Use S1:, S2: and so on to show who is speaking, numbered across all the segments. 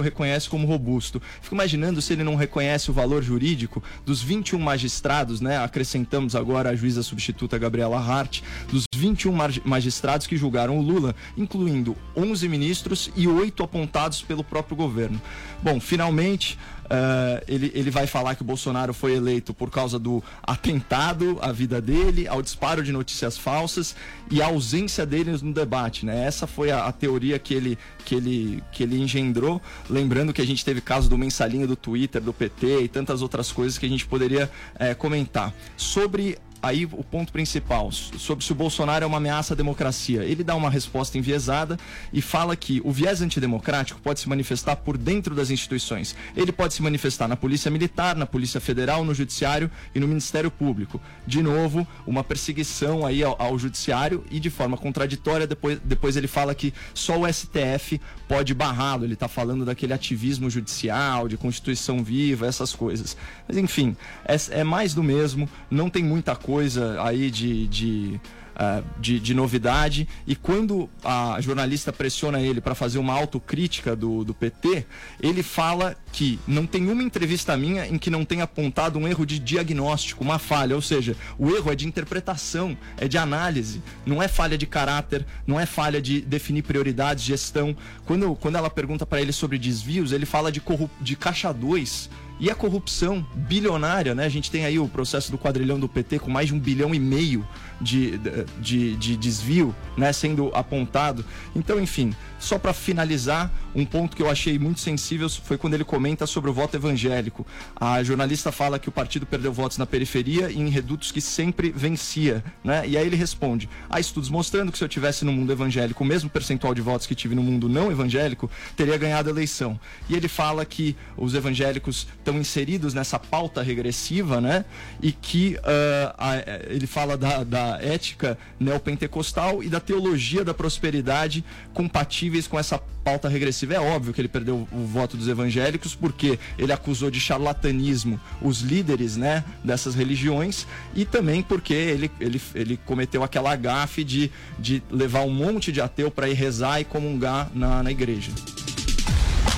S1: reconhece como robusto. Fico imaginando se ele não reconhece o valor jurídico dos 21 magistrados, né? Acrescentamos agora a juíza substituta Gabriela Hart, dos 21 magistrados que julgaram o Lula, incluindo 11 ministros e oito apontados pelo próprio governo. Bom, finalmente, Uh, ele, ele vai falar que o Bolsonaro foi eleito por causa do atentado à vida dele, ao disparo de notícias falsas e a ausência dele no debate. Né? Essa foi a, a, teoria que ele, que, ele, que ele engendrou. Lembrando que a gente teve caso do mensalinho do Twitter, do PT e tantas outras coisas que a gente poderia é, comentar. Sobre aí o ponto principal, sobre se o Bolsonaro é uma ameaça à democracia. Ele dá uma resposta enviesada e fala que o viés antidemocrático pode se manifestar por dentro das instituições. Ele pode se manifestar na Polícia Militar, na Polícia Federal, no Judiciário e no Ministério Público. De novo, uma perseguição aí ao, ao Judiciário e de forma contraditória, depois, depois ele fala que só o STF pode barrá-lo. Ele está falando daquele ativismo judicial, de Constituição viva, essas coisas. Mas enfim, é, é mais do mesmo, não tem muita coisa coisa aí de, de Uh, de, de, novidade. E quando a jornalista pressiona ele para fazer uma autocrítica do, do PT, ele fala que não tem uma entrevista minha em que não tenha apontado um erro de diagnóstico, uma falha. Ou seja, o erro é de interpretação, é de análise, não é falha de caráter, não é falha de definir prioridades, gestão. Quando, quando ela pergunta para ele sobre desvios, ele fala de, de caixa 2 e a corrupção bilionária, né? A gente tem aí o processo do quadrilhão do PT com mais de um bilhão e meio de, de, de desvio, né? Sendo apontado. Então, enfim, só para finalizar, um ponto que eu achei muito sensível foi quando ele comenta sobre o voto evangélico. A jornalista fala que o partido perdeu votos na periferia e em redutos que sempre vencia, né? E aí ele responde: há estudos mostrando que se eu tivesse no mundo evangélico o mesmo percentual de votos que tive no mundo não evangélico, teria ganhado a eleição. E ele fala que os evangélicos estão inseridos nessa pauta regressiva, né? E que uh, a, ele fala da, da ética neopentecostal e da teologia da prosperidade compatíveis com essa pauta regressiva. É óbvio que ele perdeu o voto dos evangélicos porque ele acusou de charlatanismo os líderes, né, dessas religiões e também porque ele, ele, ele cometeu aquela gafe de, de levar um monte de ateu para ir rezar e comungar na, na igreja.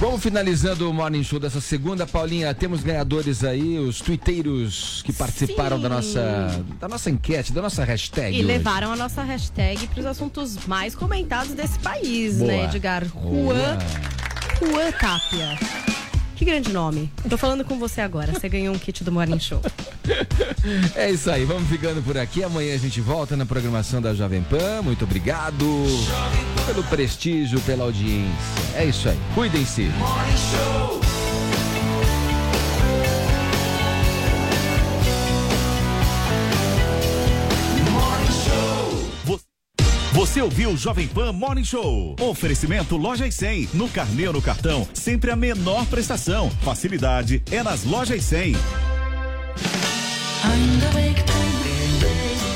S2: Vamos finalizando o Morning Show dessa segunda, Paulinha. Temos ganhadores aí, os twitteiros que participaram da nossa, da nossa enquete, da nossa hashtag.
S3: E hoje. levaram a nossa hashtag para os assuntos mais comentados desse país, né, Boa. né, Edgar? Juan, Juan Tapia. Que grande nome. Tô falando com você agora. Você ganhou um kit do Morning Show.
S2: É isso aí. Vamos ficando por aqui. Amanhã a gente volta na programação da Jovem Pan. Muito obrigado pelo prestígio, pela audiência. É isso aí. Cuidem-se. Morning Show.
S4: Você ouviu o Jovem Pan Morning Show. Oferecimento Lojas 100. No carnê ou no cartão, sempre a menor prestação. Facilidade é nas Lojas 100. Ainda bem que tem,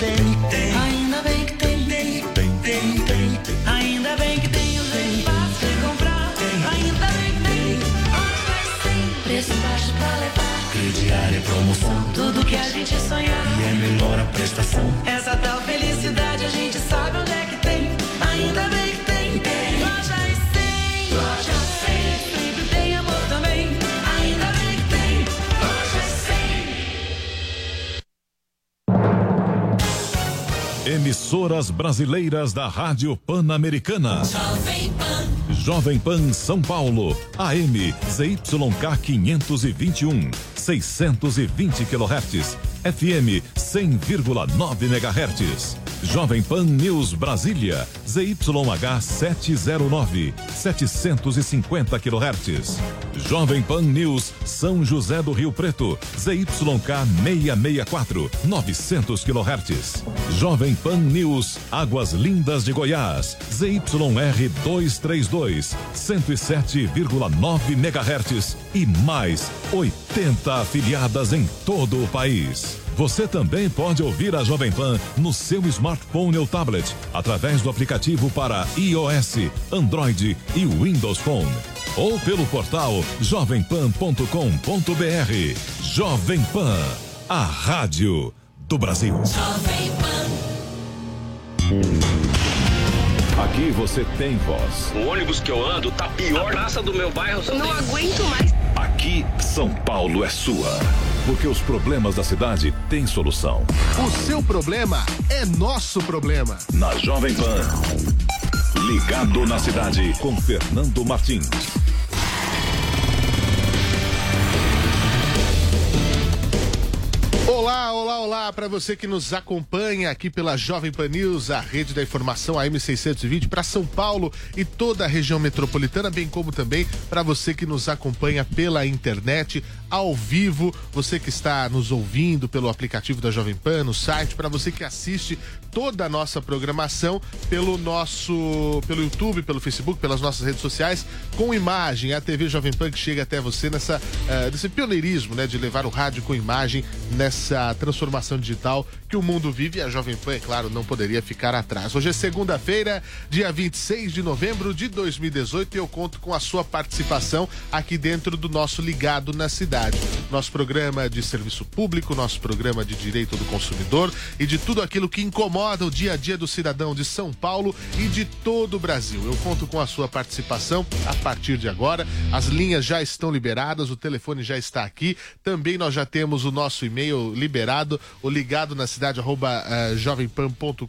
S4: tem, tem, Ainda bem que tem, tem, tem, tem. Ainda bem que tem o bem fácil de comprar. Ainda bem que tem. Lojas 100. Preço baixo pra levar. Crediário é promoção. Tudo que a gente sonhar. E é menor a prestação. Essa tal Emissoras brasileiras da Rádio Pan-Americana. Jovem Pan. Jovem Pan São Paulo. AM ZYK 521. 620 kHz. FM 100,9 MHz. Jovem Pan News Brasília, ZYH 709, 750 kHz. Jovem Pan News São José do Rio Preto, ZYK 664, 900 kHz. Jovem Pan News Águas Lindas de Goiás, ZYR 232, 107,9 MHz e mais 80 afiliadas em todo o país. Você também pode ouvir a Jovem Pan no seu smartphone ou tablet, através do aplicativo para iOS, Android e Windows Phone. Ou pelo portal jovempan.com.br. Jovem Pan, a rádio do Brasil. Jovem Pan. Aqui você tem voz.
S5: O ônibus que eu ando tá pior. A praça do meu bairro.
S6: Não aguento mais.
S4: Aqui, São Paulo é sua. Porque os problemas da cidade têm solução.
S7: O seu problema é nosso problema.
S4: Na Jovem Pan. Ligado na cidade com Fernando Martins.
S7: Olá, olá, olá para você que nos acompanha aqui pela Jovem Pan News, a rede da informação AM 620 para São Paulo e toda a região metropolitana, bem como também para você que nos acompanha pela internet ao vivo, você que está nos ouvindo pelo aplicativo da Jovem Pan, no site, para você que assiste toda a nossa programação pelo nosso pelo YouTube, pelo Facebook, pelas nossas redes sociais, com imagem, a TV Jovem Pan que chega até você nessa uh, pioneirismo, né, de levar o rádio com imagem nessa transformação digital que o mundo vive e a Jovem Pan, é claro, não poderia ficar atrás. Hoje é segunda-feira, dia 26 de novembro de 2018 e eu conto com a sua participação aqui dentro do nosso Ligado na Cidade. Nosso programa de serviço público, nosso programa de direito do consumidor e de tudo aquilo que incomoda o dia a dia do cidadão de São Paulo e de todo o Brasil. Eu conto com a sua participação a partir de agora. As linhas já estão liberadas, o telefone já está aqui. Também nós já temos o nosso e-mail liberado, o ligado na cidade arroba uh, jovempan.com.br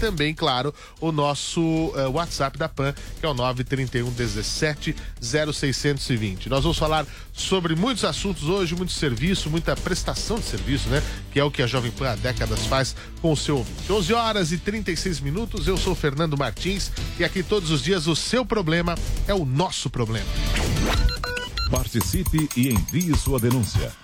S7: também, claro, o nosso uh, WhatsApp da PAN, que é o 931 17 0620. Nós vamos falar sobre muitos assuntos hoje, muito serviço, muita prestação de serviço, né? Que é o que a Jovem Pan há décadas faz com o seu ouvinte. 11 horas e 36 minutos, eu sou Fernando Martins e aqui todos os dias o seu problema é o nosso problema.
S4: Participe e envie sua denúncia.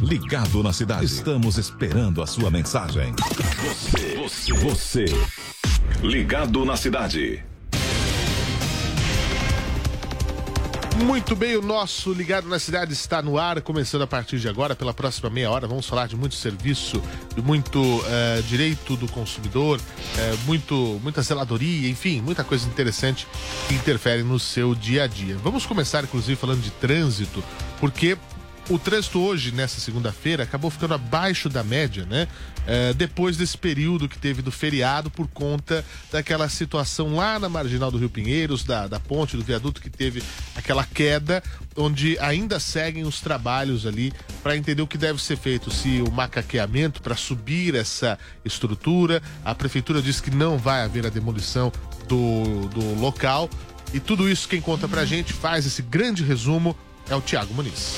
S4: ligado na cidade. Estamos esperando a sua mensagem. Você, você, você. Ligado na cidade.
S7: Muito bem, o nosso Ligado na Cidade está no ar, começando a partir de agora, pela próxima meia hora. Vamos falar de muito serviço, de muito uh, direito do consumidor, uh, muito, muita zeladoria, enfim, muita coisa interessante que interfere no seu dia a dia. Vamos começar, inclusive, falando de trânsito, porque o trânsito hoje, nessa segunda-feira, acabou ficando abaixo da média, né? É, depois desse período que teve do feriado, por conta daquela situação lá na marginal do Rio Pinheiros, da, da ponte, do viaduto, que teve aquela queda, onde ainda seguem os trabalhos ali para entender o que deve ser feito. Se o macaqueamento para subir essa estrutura, a prefeitura diz que não vai haver a demolição do, do local. E tudo isso quem conta pra gente faz esse grande resumo é o Tiago Muniz.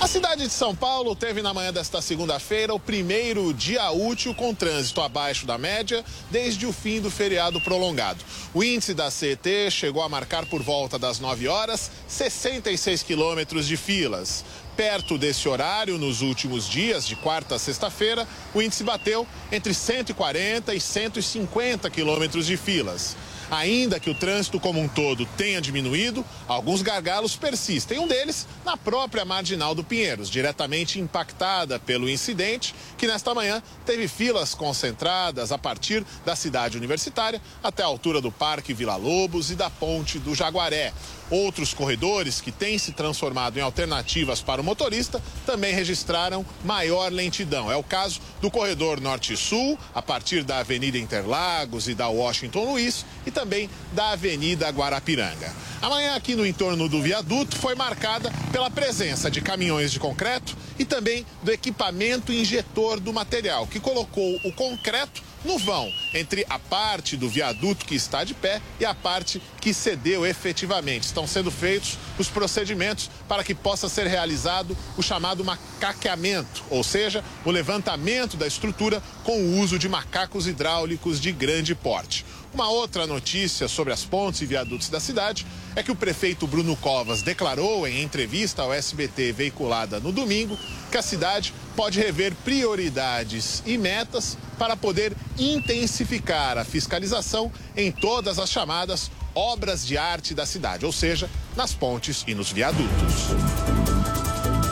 S8: A cidade de São Paulo teve na manhã desta segunda-feira o primeiro dia útil com trânsito abaixo da média desde o fim do feriado prolongado. O índice da CET chegou a marcar por volta das 9 horas 66 quilômetros de filas. Perto desse horário, nos últimos dias, de quarta a sexta-feira, o índice bateu entre 140 e 150 quilômetros de filas. Ainda que o trânsito como um todo tenha diminuído, alguns gargalos persistem. Um deles na própria Marginal do Pinheiros, diretamente impactada pelo incidente, que nesta manhã teve filas concentradas a partir da cidade universitária até a altura do Parque Vila Lobos e da Ponte do Jaguaré. Outros corredores que têm se transformado em alternativas para o motorista também registraram maior lentidão. É o caso do corredor Norte-Sul, a partir da Avenida Interlagos e da Washington Luiz, e também da Avenida Guarapiranga. Amanhã, aqui no entorno do viaduto, foi marcada pela presença de caminhões de concreto e também do equipamento injetor do material, que colocou o concreto no vão entre a parte do viaduto que está de pé e a parte que cedeu efetivamente. Estão sendo feitos os procedimentos para que possa ser realizado o chamado macaqueamento, ou seja, o levantamento da estrutura com o uso de macacos hidráulicos de grande porte. Uma outra notícia sobre as pontes e viadutos da cidade é que o prefeito Bruno Covas declarou em entrevista ao SBT veiculada no domingo que a cidade pode rever prioridades e metas para poder intensificar a fiscalização em todas as chamadas obras de arte da cidade, ou seja, nas pontes e nos viadutos.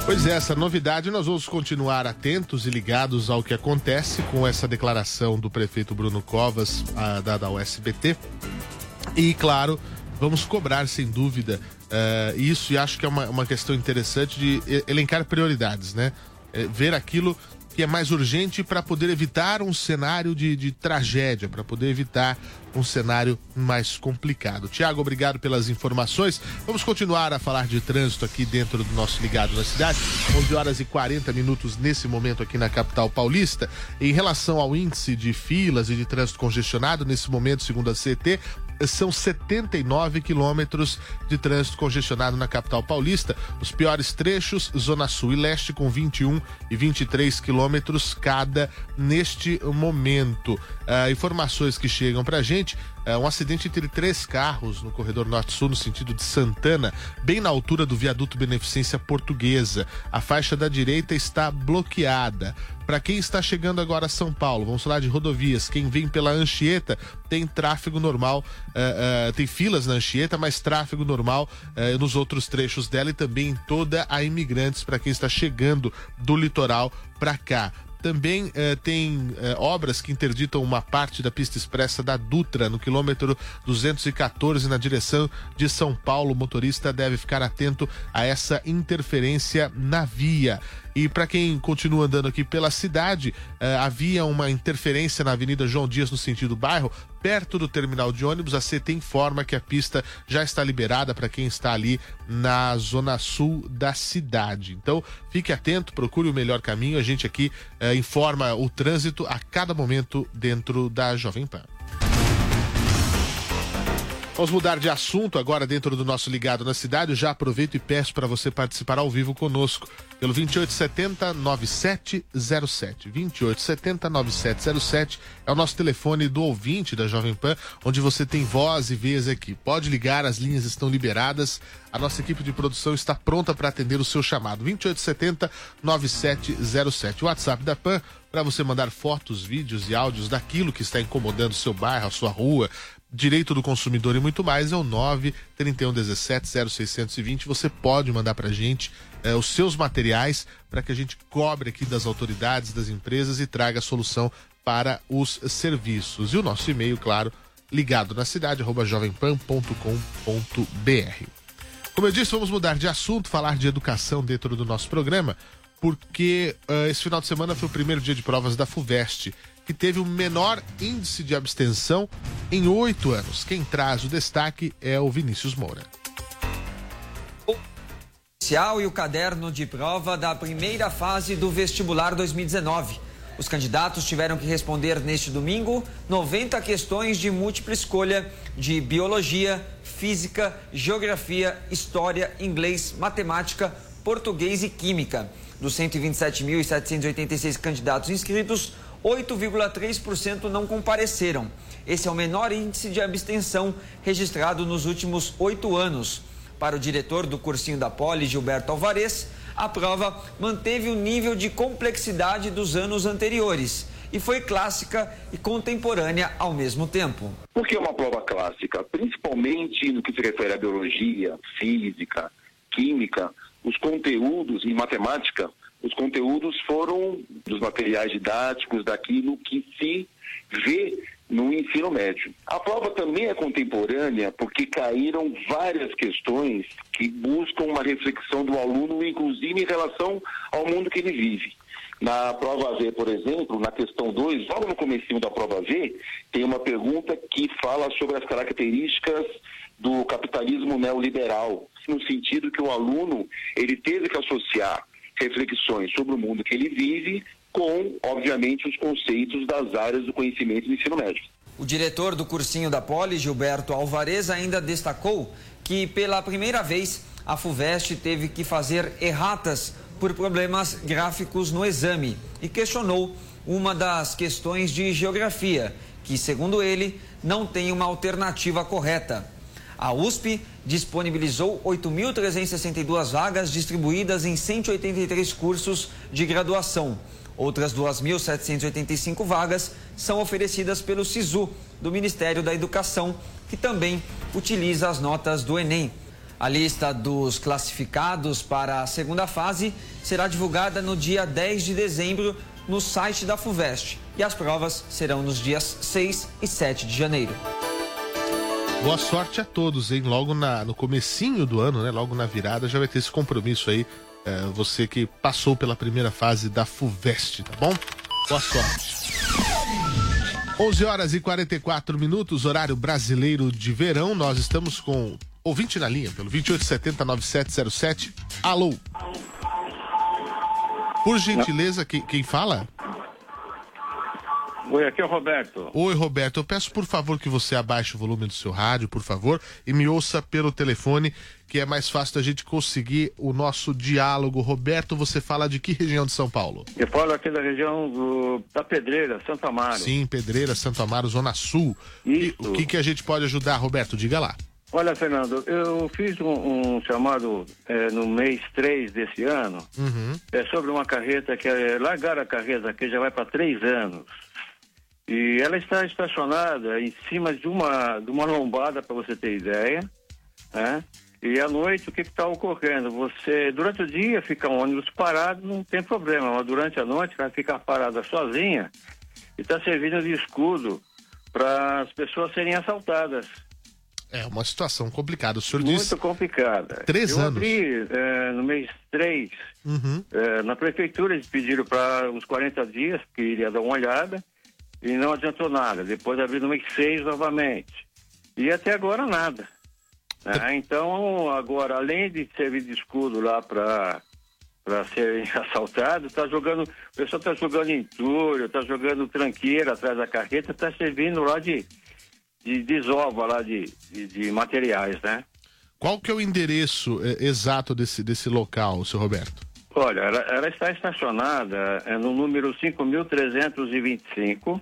S7: Pois é, essa novidade nós vamos continuar atentos e ligados ao que acontece com essa declaração do prefeito Bruno Covas, a, dada ao SBT. E, claro, vamos cobrar, sem dúvida, uh, isso e acho que é uma, uma questão interessante de elencar prioridades, né? É, ver aquilo que é mais urgente para poder evitar um cenário de, de tragédia, para poder evitar um cenário mais complicado. Tiago, obrigado pelas informações. Vamos continuar a falar de trânsito aqui dentro do nosso Ligado na Cidade. 11 horas e 40 minutos nesse momento aqui na capital paulista. Em relação ao índice de filas e de trânsito congestionado, nesse momento, segundo a CT, são 79 quilômetros de trânsito congestionado na capital paulista. Os piores trechos, Zona Sul e Leste, com 21 e 23 quilômetros cada neste momento. Uh, informações que chegam pra gente é, um acidente entre três carros no corredor norte-sul, no sentido de Santana, bem na altura do viaduto Beneficência Portuguesa. A faixa da direita está bloqueada. Para quem está chegando agora a São Paulo, vamos falar de rodovias. Quem vem pela Anchieta tem tráfego normal, uh, uh, tem filas na Anchieta, mas tráfego normal uh, nos outros trechos dela e também toda a Imigrantes para quem está chegando do litoral para cá. Também eh, tem eh, obras que interditam uma parte da pista expressa da Dutra, no quilômetro 214, na direção de São Paulo. O motorista deve ficar atento a essa interferência na via. E para quem continua andando aqui pela cidade, eh, havia uma interferência na Avenida João Dias no sentido bairro, perto do terminal de ônibus. A CT informa que a pista já está liberada para quem está ali na zona sul da cidade. Então, fique atento, procure o melhor caminho. A gente aqui eh, informa o trânsito a cada momento dentro da Jovem Pan. Vamos mudar de assunto agora dentro do nosso Ligado na Cidade. Eu já aproveito e peço para você participar ao vivo conosco pelo 2870 9707. 2870 9707 é o nosso telefone do ouvinte da Jovem Pan, onde você tem voz e vez aqui. Pode ligar, as linhas estão liberadas. A nossa equipe de produção está pronta para atender o seu chamado. 2870 9707. O WhatsApp da Pan para você mandar fotos, vídeos e áudios daquilo que está incomodando seu bairro, a sua rua, direito do consumidor e muito mais é o 93117 0620. Você pode mandar para a gente é, os seus materiais para que a gente cobre aqui das autoridades, das empresas e traga a solução para os serviços. E o nosso e-mail, claro, ligado na cidade, arroba jovempan.com.br. Como eu disse, vamos mudar de assunto, falar de educação dentro do nosso programa, porque uh, esse final de semana foi o primeiro dia de provas da FUVEST que teve o menor índice de abstenção em oito anos. Quem traz o destaque é o Vinícius Moura.
S6: E o caderno de prova da primeira fase do vestibular 2019. Os candidatos tiveram que responder neste domingo 90 questões de múltipla escolha de biologia, física, geografia, história, inglês, matemática, português e química. Dos 127.786 candidatos inscritos, 8,3% não compareceram. Esse é o menor índice de abstenção registrado nos últimos oito anos. Para o diretor do cursinho da Poli, Gilberto Alvarez, a prova manteve o nível de complexidade dos anos anteriores e foi clássica e contemporânea ao mesmo tempo.
S9: Por que uma prova clássica? Principalmente no que se refere à biologia, física, química, os conteúdos em matemática os conteúdos foram dos materiais didáticos, daquilo que se vê no ensino médio. A prova também é contemporânea porque caíram várias questões que buscam uma reflexão do aluno, inclusive em relação ao mundo que ele vive. Na prova V, por exemplo, na questão 2, logo no começo da prova V, tem uma pergunta que fala sobre as características do capitalismo neoliberal, no sentido que o aluno ele teve que associar reflexões sobre o mundo que ele vive, com, obviamente, os conceitos das áreas do conhecimento do ensino médio.
S6: O diretor do cursinho da Poli, Gilberto Alvarez, ainda destacou que, pela primeira vez, a FUVEST teve que fazer erratas por problemas gráficos no exame e questionou uma das questões de geografia, que, segundo ele, não tem uma alternativa correta. A USP disponibilizou 8.362 vagas distribuídas em 183 cursos de graduação. Outras 2.785 vagas são oferecidas pelo SISU, do Ministério da Educação, que também utiliza as notas do Enem. A lista dos classificados para a segunda fase será divulgada no dia 10 de dezembro no site da FUVEST e as provas serão nos dias 6 e 7 de janeiro.
S7: Boa sorte a todos, hein? Logo na, no comecinho do ano, né? Logo na virada, já vai ter esse compromisso aí. É, você que passou pela primeira fase da FUVEST, tá bom? Boa sorte. 11 horas e 44 minutos, horário brasileiro de verão. Nós estamos com ouvinte na linha, pelo 2870-9707. Alô? Por gentileza, quem, quem fala?
S10: Oi, aqui é o Roberto.
S7: Oi, Roberto. Eu peço, por favor, que você abaixe o volume do seu rádio, por favor, e me ouça pelo telefone, que é mais fácil da gente conseguir o nosso diálogo. Roberto, você fala de que região de São Paulo?
S10: Eu falo aqui da região do, da Pedreira, Santo Amaro.
S7: Sim, Pedreira, Santo Amaro, Zona Sul.
S10: Isso.
S7: E o que, que a gente pode ajudar, Roberto? Diga lá.
S10: Olha, Fernando, eu fiz um, um chamado é, no mês 3 desse ano
S7: Uhum.
S10: é, sobre uma carreta que é largar a carreta que já vai para três anos. E ela está estacionada em cima de uma, de uma lombada, para você ter ideia. Né? E à noite, o que está ocorrendo? Você, durante o dia, fica um ônibus parado, não tem problema, mas durante a noite vai ficar parada sozinha e está servindo de escudo para as pessoas serem assaltadas.
S7: É uma situação complicada. O senhor
S10: Muito
S7: disse.
S10: complicada.
S7: Três
S10: Eu
S7: anos.
S10: abri eh, no mês 3,
S7: Uhum.
S10: na prefeitura eles pediram para uns 40 dias, que iria dar uma olhada, e não adiantou nada. Depois abri no mês 6 novamente. E até agora nada. né? Então, agora, além de servir de escudo lá para para serem assaltados, tá jogando, o pessoal está jogando entulho, está jogando tranqueira atrás da carreta, está servindo lá de, de desova lá de, de, de materiais, né?
S7: Qual que é o endereço é, exato desse, desse local, seu Roberto?
S10: Olha, ela, ela está estacionada é, no número 5.325,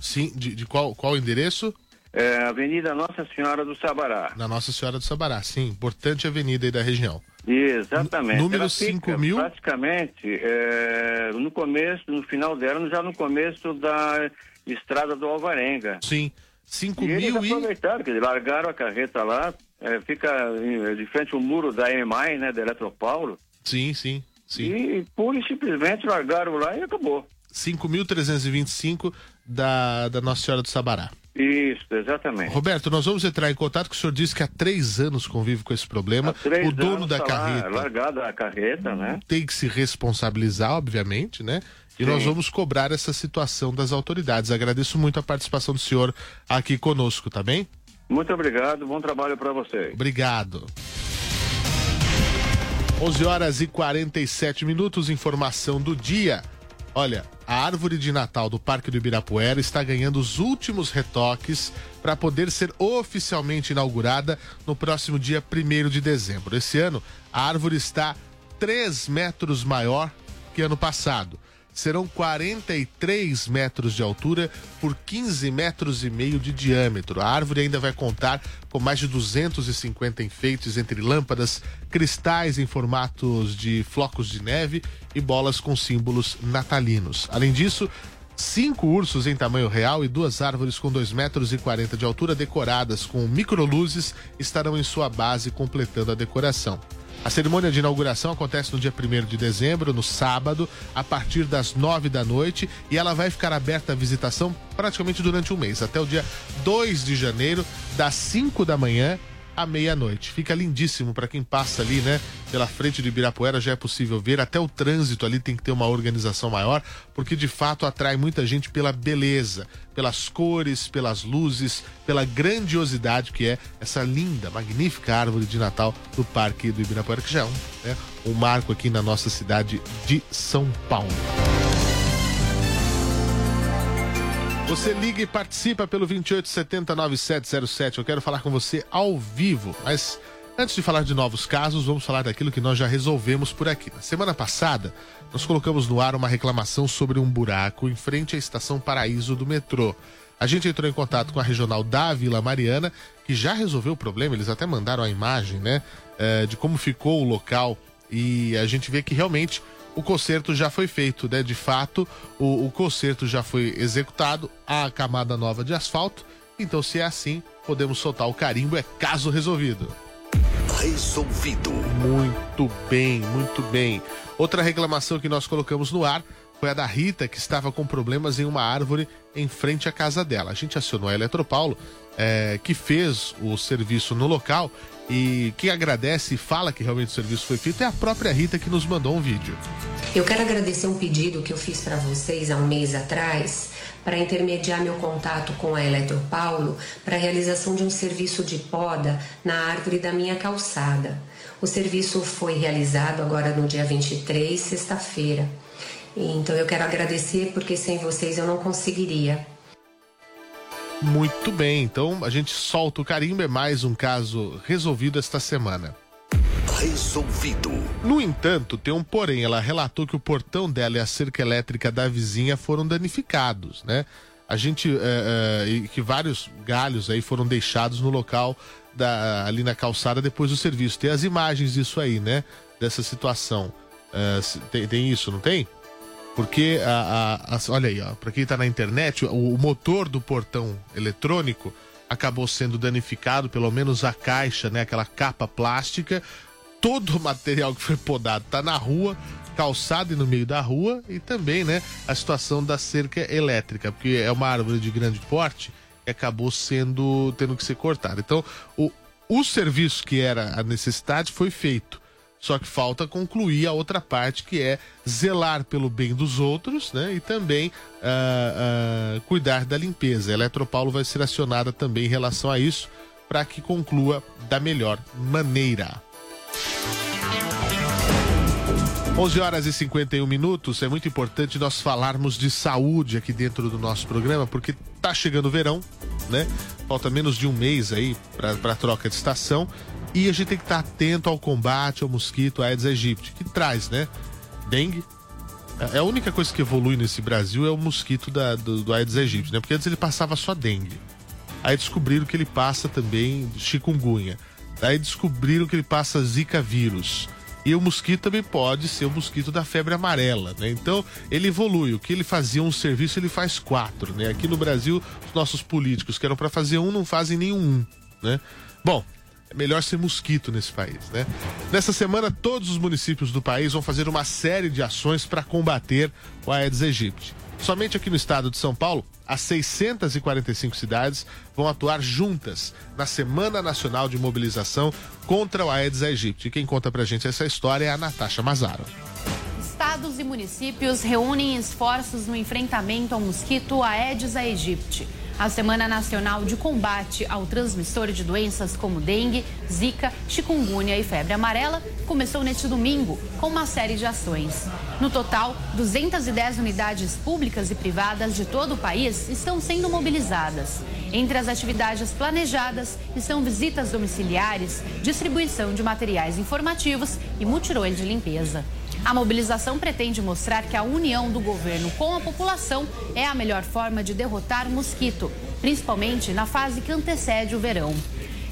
S7: Sim, de, de qual, qual endereço?
S10: é, Avenida Nossa Senhora do Sabará.
S7: Na Nossa Senhora do Sabará, sim. Importante avenida aí da região.
S10: Exatamente.
S7: Número
S10: Ela fica
S7: 5.000?
S10: Praticamente é, no começo, no final dela, já no começo da estrada do Alvarenga.
S7: Sim. 5
S10: E eles
S7: mil e.
S10: aproveitaram, quer dizer, largaram a carreta lá, é, fica em- de frente ao muro da EMAI, né, da Eletropaulo,
S7: Sim, sim, sim.
S10: e pura e simplesmente largaram lá e acabou.
S7: 5.325 da, da Nossa Senhora do Sabará.
S10: Isso, exatamente.
S7: Roberto, nós vamos entrar em contato que o senhor disse que há três anos convive com esse problema.
S10: Três
S7: o dono da
S10: tá
S7: carreta
S10: largada a carreta, né?
S7: tem que se responsabilizar, obviamente, né? E
S10: Sim.
S7: nós vamos cobrar essa situação das autoridades. Agradeço muito a participação do senhor aqui conosco, tá bem?
S10: Muito obrigado, bom trabalho para vocês.
S7: Obrigado. 11 horas e 47 minutos, informação do dia. Olha, a árvore de Natal do Parque do Ibirapuera está ganhando os últimos retoques para poder ser oficialmente inaugurada no próximo dia 1 de dezembro. Esse ano, a árvore está 3 metros maior que ano passado. Serão 43 metros de altura por 15 metros e meio de diâmetro. A árvore ainda vai contar com mais de 250 enfeites entre lâmpadas, cristais em formatos de flocos de neve e bolas com símbolos natalinos. Além disso, cinco ursos em tamanho real e duas árvores com 2 metros e 40 de altura decoradas com microluzes estarão em sua base completando a decoração. A cerimônia de inauguração acontece no dia 1 de dezembro, no sábado, a partir das 9 da noite, e ela vai ficar aberta à visitação praticamente durante um mês, até o dia 2 de janeiro, das 5 da manhã à meia-noite. Fica lindíssimo para quem passa ali, né? Pela frente de Ibirapuera já é possível ver, até o trânsito ali tem que ter uma organização maior, porque de fato atrai muita gente pela beleza, pelas cores, pelas luzes, pela grandiosidade que é essa linda, magnífica árvore de Natal do Parque do Ibirapuera, que já é um, né, um marco aqui na nossa cidade de São Paulo. Você liga e participa pelo 28709707. Eu quero falar com você ao vivo, mas Antes de falar de novos casos, vamos falar daquilo que nós já resolvemos por aqui. Na semana passada, nós colocamos no ar uma reclamação sobre um buraco em frente à estação Paraíso do metrô. A gente entrou em contato com a regional da Vila Mariana, que já resolveu o problema, eles até mandaram a imagem, né, eh, de como ficou o local e a gente vê que realmente o conserto já foi feito, né? De fato, o, o conserto já foi executado, a camada nova de asfalto. Então, se é assim, podemos soltar o carimbo, é caso resolvido.
S11: Resolvido.
S7: Muito bem, muito bem. Outra reclamação que nós colocamos no ar foi a da Rita, que estava com problemas em uma árvore em frente à casa dela. A gente acionou a Eletropaulo, é, que fez o serviço no local e quem agradece e fala que realmente o serviço foi feito é a própria Rita que nos mandou um vídeo.
S12: Eu quero agradecer um pedido que eu fiz para vocês há um mês atrás para intermediar meu contato com a Eletropaulo para a realização de um serviço de poda na árvore da minha calçada. O serviço foi realizado agora no dia 23, sexta-feira. Então eu quero agradecer porque sem vocês eu não conseguiria.
S7: Muito bem, então a gente solta o carimbo, é mais um caso resolvido esta semana.
S11: Resolvido.
S7: No entanto, tem um porém. Ela relatou que o portão dela e a cerca elétrica da vizinha foram danificados, né? A gente. É, é, que vários galhos aí foram deixados no local da, ali na calçada depois do serviço. Tem as imagens disso aí, né? Dessa situação. É, tem, tem isso, não tem? Porque, a, a, a, olha aí, para quem está na internet, o, o, motor do portão eletrônico acabou sendo danificado, pelo menos a caixa, né, aquela capa plástica. Todo o material que foi podado está na rua, calçado e no meio da rua, e também né, a situação da cerca elétrica, porque é uma árvore de grande porte que acabou sendo tendo que ser cortada. Então, o, o serviço que era a necessidade foi feito só que falta concluir a outra parte que é zelar pelo bem dos outros, né? E também uh, uh, cuidar da limpeza. A Eletropaulo vai ser acionada também em relação a isso para que conclua da melhor maneira. 11 horas e 51 minutos. É muito importante nós falarmos de saúde aqui dentro do nosso programa, porque tá chegando o verão, né? Falta menos de um mês aí para a troca de estação. E a gente tem que estar atento ao combate ao mosquito Aedes aegypti, que traz, né? Dengue. É a única coisa que evolui nesse Brasil é o mosquito da, do, do Aedes aegypti, né? Porque antes ele passava só dengue. Aí descobriram que ele passa também chikungunya. Aí descobriram que ele passa zika vírus. E o mosquito também pode ser o mosquito da febre amarela, né? Então, ele evolui. O que ele fazia um serviço, ele faz quatro, né? Aqui no Brasil, os nossos políticos que eram para fazer um, não fazem nenhum, né? Bom, é melhor ser mosquito nesse país, né? Nessa semana, todos os municípios do país vão fazer uma série de ações para combater o Aedes aegypti. Somente aqui no estado de São Paulo, as 645 cidades vão atuar juntas na Semana Nacional de Mobilização contra o Aedes aegypti. Quem conta pra gente essa história é a Natasha Mazaro.
S13: Estados e municípios reúnem esforços no enfrentamento ao mosquito Aedes aegypti. A Semana Nacional de Combate ao Transmissor de Doenças como dengue, zika, chikungunya e febre amarela começou neste domingo com uma série de ações. No total, 210 unidades públicas e privadas de todo o país estão sendo mobilizadas. Entre as atividades planejadas estão visitas domiciliares, distribuição de materiais informativos e mutirões de limpeza. A mobilização pretende mostrar que a união do governo com a população é a melhor forma de derrotar o mosquito, principalmente na fase que antecede o verão.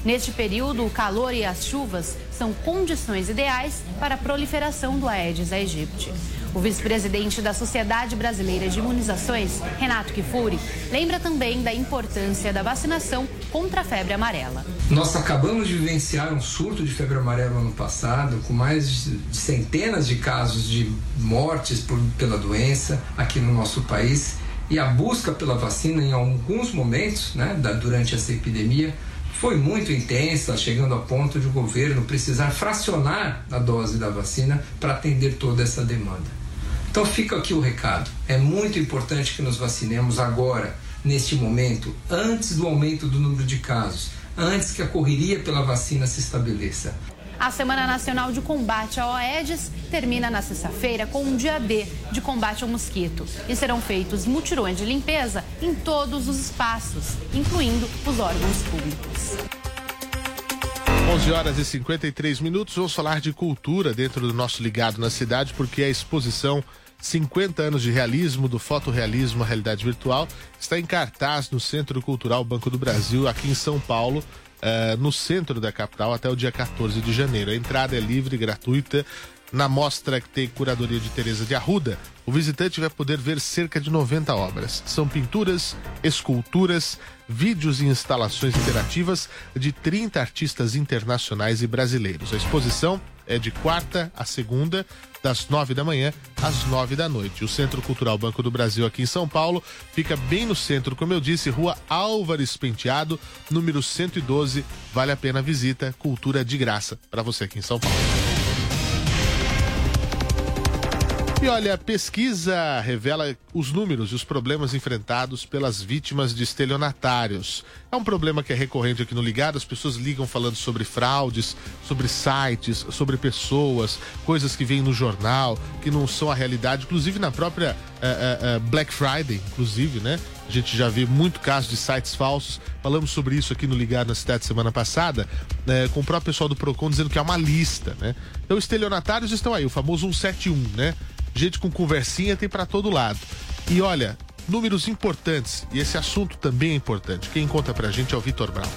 S13: Neste período, o calor e as chuvas são condições ideais para a proliferação do Aedes aegypti. O vice-presidente da Sociedade Brasileira de Imunizações, Renato Kifuri, lembra também da importância da vacinação contra a febre amarela.
S14: Nós acabamos de vivenciar um surto de febre amarela ano passado, com mais de centenas de casos de mortes por, pela doença aqui no nosso país. E a busca pela vacina, em alguns momentos, né, durante essa epidemia, foi muito intensa, chegando a ponto de o governo precisar fracionar a dose da vacina para atender toda essa demanda. Então fica aqui o recado. É muito importante que nos vacinemos agora, neste momento, antes do aumento do número de casos, antes que a correria pela vacina se estabeleça.
S13: A Semana Nacional de Combate ao Aedes termina na sexta-feira com um dia D de combate ao mosquito e serão feitos mutirões de limpeza em todos os espaços, incluindo os órgãos públicos.
S7: 11 horas e 53 minutos. Vamos falar de cultura dentro do nosso Ligado na Cidade, porque a exposição 50 anos de realismo, do fotorrealismo à realidade virtual, está em cartaz no Centro Cultural Banco do Brasil, aqui em São Paulo. Uh, no centro da capital até o dia 14 de janeiro. A entrada é livre e gratuita. Na mostra que tem curadoria de Teresa de Arruda, o visitante vai poder ver cerca de 90 obras. São pinturas, esculturas, vídeos e instalações interativas de 30 artistas internacionais e brasileiros. A exposição é de quarta a segunda, das nove da manhã às nove da noite. O Centro Cultural Banco do Brasil, aqui em São Paulo, fica bem no centro, como eu disse, Rua Álvares Penteado, número 112. Vale a pena a visita, cultura de graça para você aqui em São Paulo. E olha, a pesquisa revela os números e os problemas enfrentados pelas vítimas de estelionatários. É um problema que é recorrente aqui no Ligado, as pessoas ligam falando sobre fraudes, sobre sites, sobre pessoas, coisas que vêm no jornal, que não são a realidade, inclusive na própria uh, uh, Black Friday, inclusive, né? A gente já vê muito caso de sites falsos. Falamos sobre isso aqui no Ligado na Cidade semana passada, né, com o próprio pessoal do Procon dizendo que é uma lista, né? Então, estelionatários estão aí, o famoso 171, né? Gente com conversinha tem para todo lado. E olha, números importantes, e esse assunto também é importante. Quem conta pra gente é o Vitor Brown.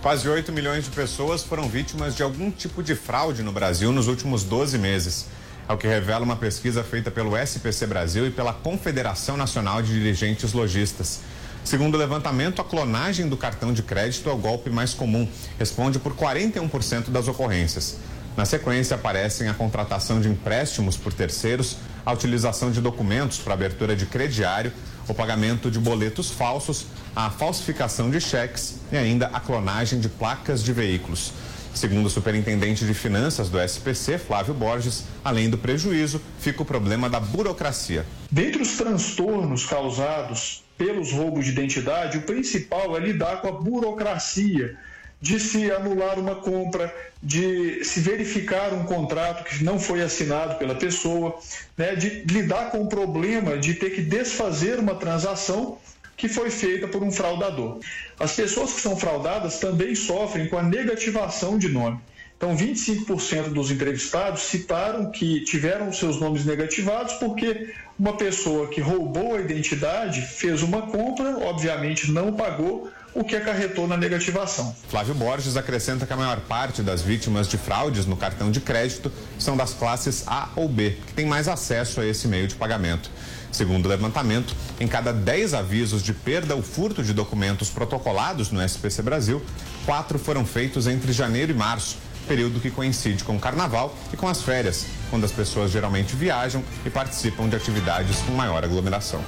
S15: Quase 8 milhões de pessoas foram vítimas de algum tipo de fraude no Brasil nos últimos 12 meses. É o que revela uma pesquisa feita pelo SPC Brasil e pela Confederação Nacional de Dirigentes Logistas. Segundo o levantamento, a clonagem do cartão de crédito é o golpe mais comum, responde por 41% das ocorrências. Na sequência, aparecem a contratação de empréstimos por terceiros, a utilização de documentos para abertura de crediário, o pagamento de boletos falsos, a falsificação de cheques e ainda a clonagem de placas de veículos. Segundo o superintendente de finanças do SPC, Flávio Borges, além do prejuízo, fica o problema da burocracia.
S16: Dentre os transtornos causados pelos roubos de identidade, o principal é lidar com a burocracia de se anular uma compra, de se verificar um contrato que não foi assinado pela pessoa, né, de lidar com o problema de ter que desfazer uma transação que foi feita por um fraudador. As pessoas que são fraudadas também sofrem com a negativação de nome. Então, 25% dos entrevistados citaram que tiveram seus nomes negativados porque uma pessoa que roubou a identidade fez uma compra, obviamente não pagou, o que acarretou na negativação.
S15: Flávio Borges acrescenta que a maior parte das vítimas de fraudes no cartão de crédito são das classes A ou B, que têm mais acesso a esse meio de pagamento. Segundo o levantamento, em cada 10 avisos de perda ou furto de documentos protocolados no SPC Brasil, quatro foram feitos entre janeiro e março, período que coincide com o carnaval e com as férias, quando as pessoas geralmente viajam e participam de atividades com maior aglomeração.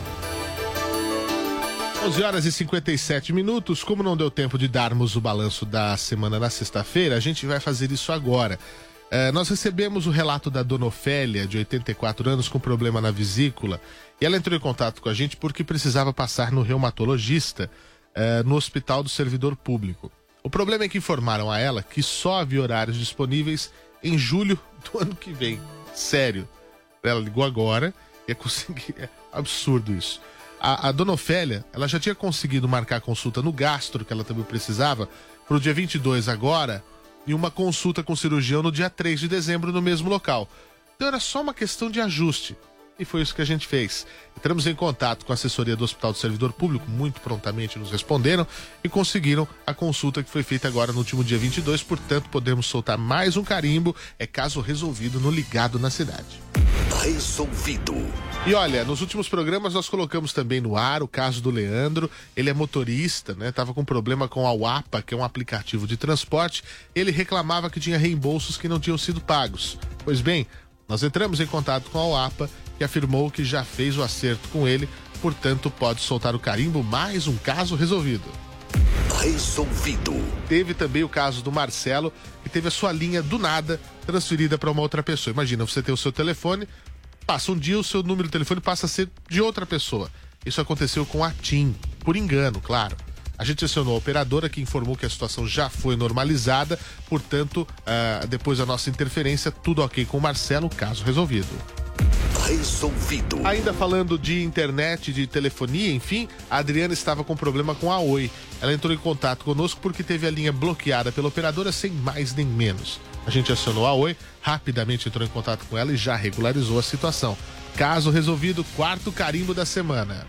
S7: 11 horas e 57 minutos. Como não deu tempo de darmos o balanço da semana na sexta-feira, a gente vai fazer isso agora. É, nós recebemos o relato da dona Ofélia, de 84 anos, com problema na vesícula. E ela entrou em contato com a gente porque precisava passar no reumatologista é, no Hospital do Servidor Público. O problema é que informaram a ela que só havia horários disponíveis em julho do ano que vem. Sério. Ela ligou agora e é conseguir. É absurdo isso. A, a dona Ofélia, ela já tinha conseguido marcar consulta no gastro, que ela também precisava, para o dia 22 agora, e uma consulta com cirurgião no dia 3 de dezembro no mesmo local. Então era só uma questão de ajuste. E foi isso que a gente fez. Entramos em contato com a assessoria do Hospital do Servidor Público, muito prontamente nos responderam e conseguiram a consulta que foi feita agora no último dia 22. Portanto, podemos soltar mais um carimbo. É caso resolvido no Ligado na Cidade.
S11: Resolvido.
S7: E olha, nos últimos programas nós colocamos também no ar o caso do Leandro. Ele é motorista, né? Tava com problema com a UAPA, que é um aplicativo de transporte. Ele reclamava que tinha reembolsos que não tinham sido pagos. Pois bem, nós entramos em contato com a UAPA que afirmou que já fez o acerto com ele, portanto pode soltar o carimbo, mais um caso resolvido.
S11: Resolvido.
S7: Teve também o caso do Marcelo, que teve a sua linha do nada transferida para uma outra pessoa. Imagina, você tem o seu telefone, passa um dia o seu número de telefone passa a ser de outra pessoa. Isso aconteceu com a TIM, por engano, claro. A gente acionou a operadora que informou que a situação já foi normalizada, portanto, uh, depois da nossa interferência, tudo ok com o Marcelo, caso resolvido.
S11: Resolvido.
S7: Ainda falando de internet, de telefonia, enfim, a Adriana estava com problema com a Oi. Ela entrou em contato conosco porque teve a linha bloqueada pela operadora sem mais nem menos. A gente acionou a Oi, rapidamente entrou em contato com ela e já regularizou a situação. Caso resolvido, quarto carimbo da semana.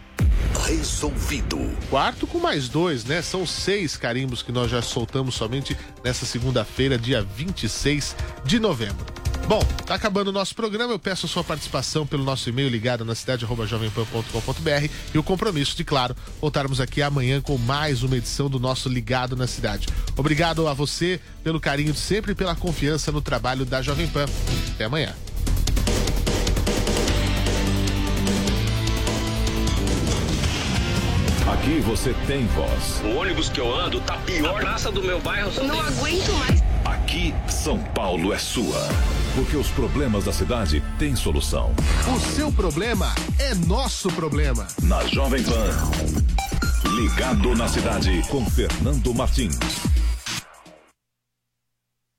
S11: Resolvido.
S7: Quarto com mais dois, né? São seis carimbos que nós já soltamos somente nessa segunda-feira, dia 26 de novembro. Bom, tá acabando o nosso programa. Eu peço a sua participação pelo nosso e-mail ligado na cidade jovempan.com.br e o compromisso de, claro, voltarmos aqui amanhã com mais uma edição do nosso Ligado na Cidade. Obrigado a você pelo carinho de sempre e pela confiança no trabalho da Jovem Pan. Até amanhã.
S4: Aqui você tem voz.
S5: O ônibus que eu ando tá pior. A praça do meu bairro.
S17: Eu não aguento mais.
S4: Aqui, São Paulo é sua. Porque os problemas da cidade têm solução.
S7: O seu problema é nosso problema.
S4: Na Jovem Pan. Ligado na cidade com Fernando Martins.